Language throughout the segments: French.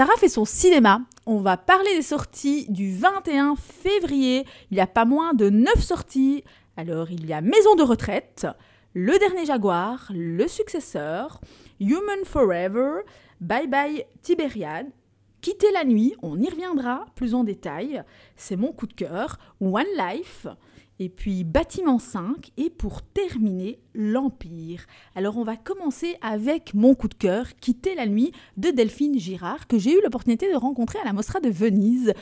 Sarah fait son cinéma. On va parler des sorties du 21 février. Il n'y a pas moins de 9 sorties. Alors, il y a Maison de retraite, Le Dernier Jaguar, Le Successeur, Human Forever, Bye Bye Tibériade, Quitter la nuit, on y reviendra plus en détail, c'est mon coup de cœur, One Life, et puis Bâtiment 5, et pour terminer, L'Empire. Alors on va commencer avec mon coup de cœur, Quitter la nuit, de Delphine Girard, que j'ai eu l'opportunité de rencontrer à la Mostra de Venise,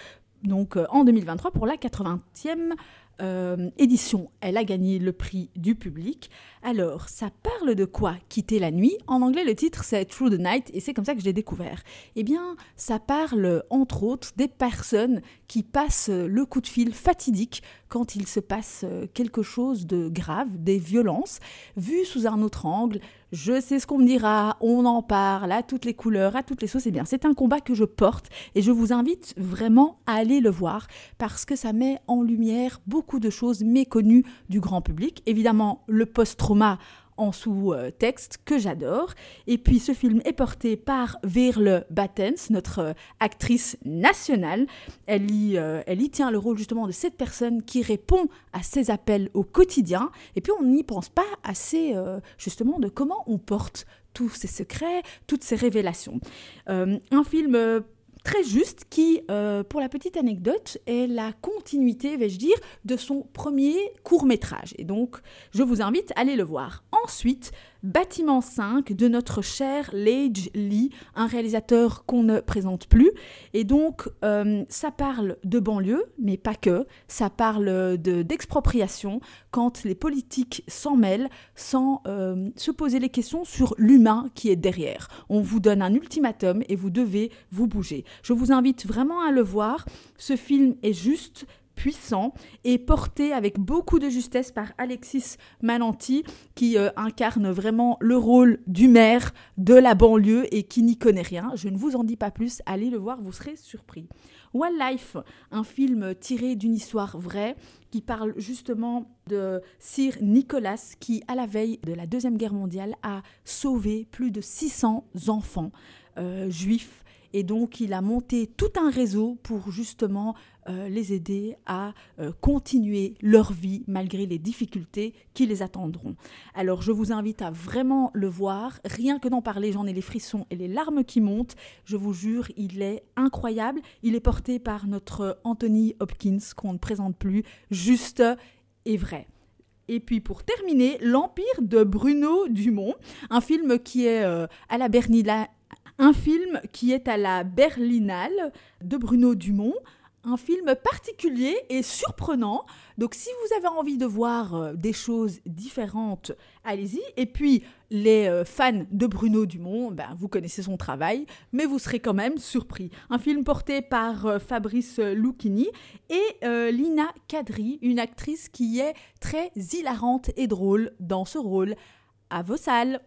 donc euh, en 2023 pour la 80e euh, édition. Elle a gagné le prix du public. Alors, ça parle de quoi Quitter la nuit? En anglais, le titre c'est Through the Night et c'est comme ça que je l'ai découvert. Eh bien, ça parle entre autres des personnes qui passent le coup de fil fatidique quand il se passe quelque chose de grave, des violences, vues sous un autre angle. Je sais ce qu'on me dira, on en parle à toutes les couleurs, à toutes les sauces. Eh bien, c'est un combat que je porte et je vous invite vraiment à aller le voir parce que ça met en lumière beaucoup de choses méconnues du grand public. Évidemment, le post-trauma en sous-texte que j'adore. Et puis ce film est porté par Verle Battens, notre euh, actrice nationale. Elle y, euh, elle y tient le rôle justement de cette personne qui répond à ses appels au quotidien. Et puis on n'y pense pas assez euh, justement de comment on porte tous ces secrets, toutes ces révélations. un film très juste qui, pour la petite anecdote, est la continuité, vais-je dire, de son premier court métrage. Et donc, je vous invite à aller le voir. Ensuite, Bâtiment 5 de notre cher Lage Lee, un réalisateur qu'on ne présente plus. Et donc, euh, ça parle de banlieue, mais pas que. Ça parle d'expropriation quand les politiques s'en mêlent sans euh, se poser les questions sur l'humain qui est derrière. On vous donne un ultimatum et vous devez vous bouger. Je vous invite vraiment à le voir. Ce film est juste puissant et porté avec beaucoup de justesse par Alexis Mananti, qui euh, incarne vraiment le rôle du maire de la banlieue et qui n'y connaît rien. Je ne vous en dis pas plus, allez le voir, vous serez surpris. One Life, un film tiré d'une histoire vraie qui parle justement de Sir Nicholas qui, à la veille de la Deuxième Guerre mondiale, a sauvé plus de 600 enfants euh, juifs et donc, il a monté tout un réseau pour justement euh, les aider à euh, continuer leur vie malgré les difficultés qui les attendront. Alors, je vous invite à vraiment le voir. Rien que d'en parler, j'en ai les frissons et les larmes qui montent. Je vous jure, il est incroyable. Il est porté par notre Anthony Hopkins, qu'on ne présente plus, juste et vrai. Et puis pour terminer, L'Empire de Bruno Dumont, un film qui est euh, à la Bernila, un film qui est à la Berlinale de Bruno Dumont, un film particulier et surprenant. Donc si vous avez envie de voir euh, des choses différentes, allez-y. Et puis les euh, fans de Bruno Dumont, ben, vous connaissez son travail, mais vous serez quand même surpris. Un film porté par euh, Fabrice Lucchini et Lina Kadri, une actrice qui est très hilarante et drôle dans ce rôle. À vos salles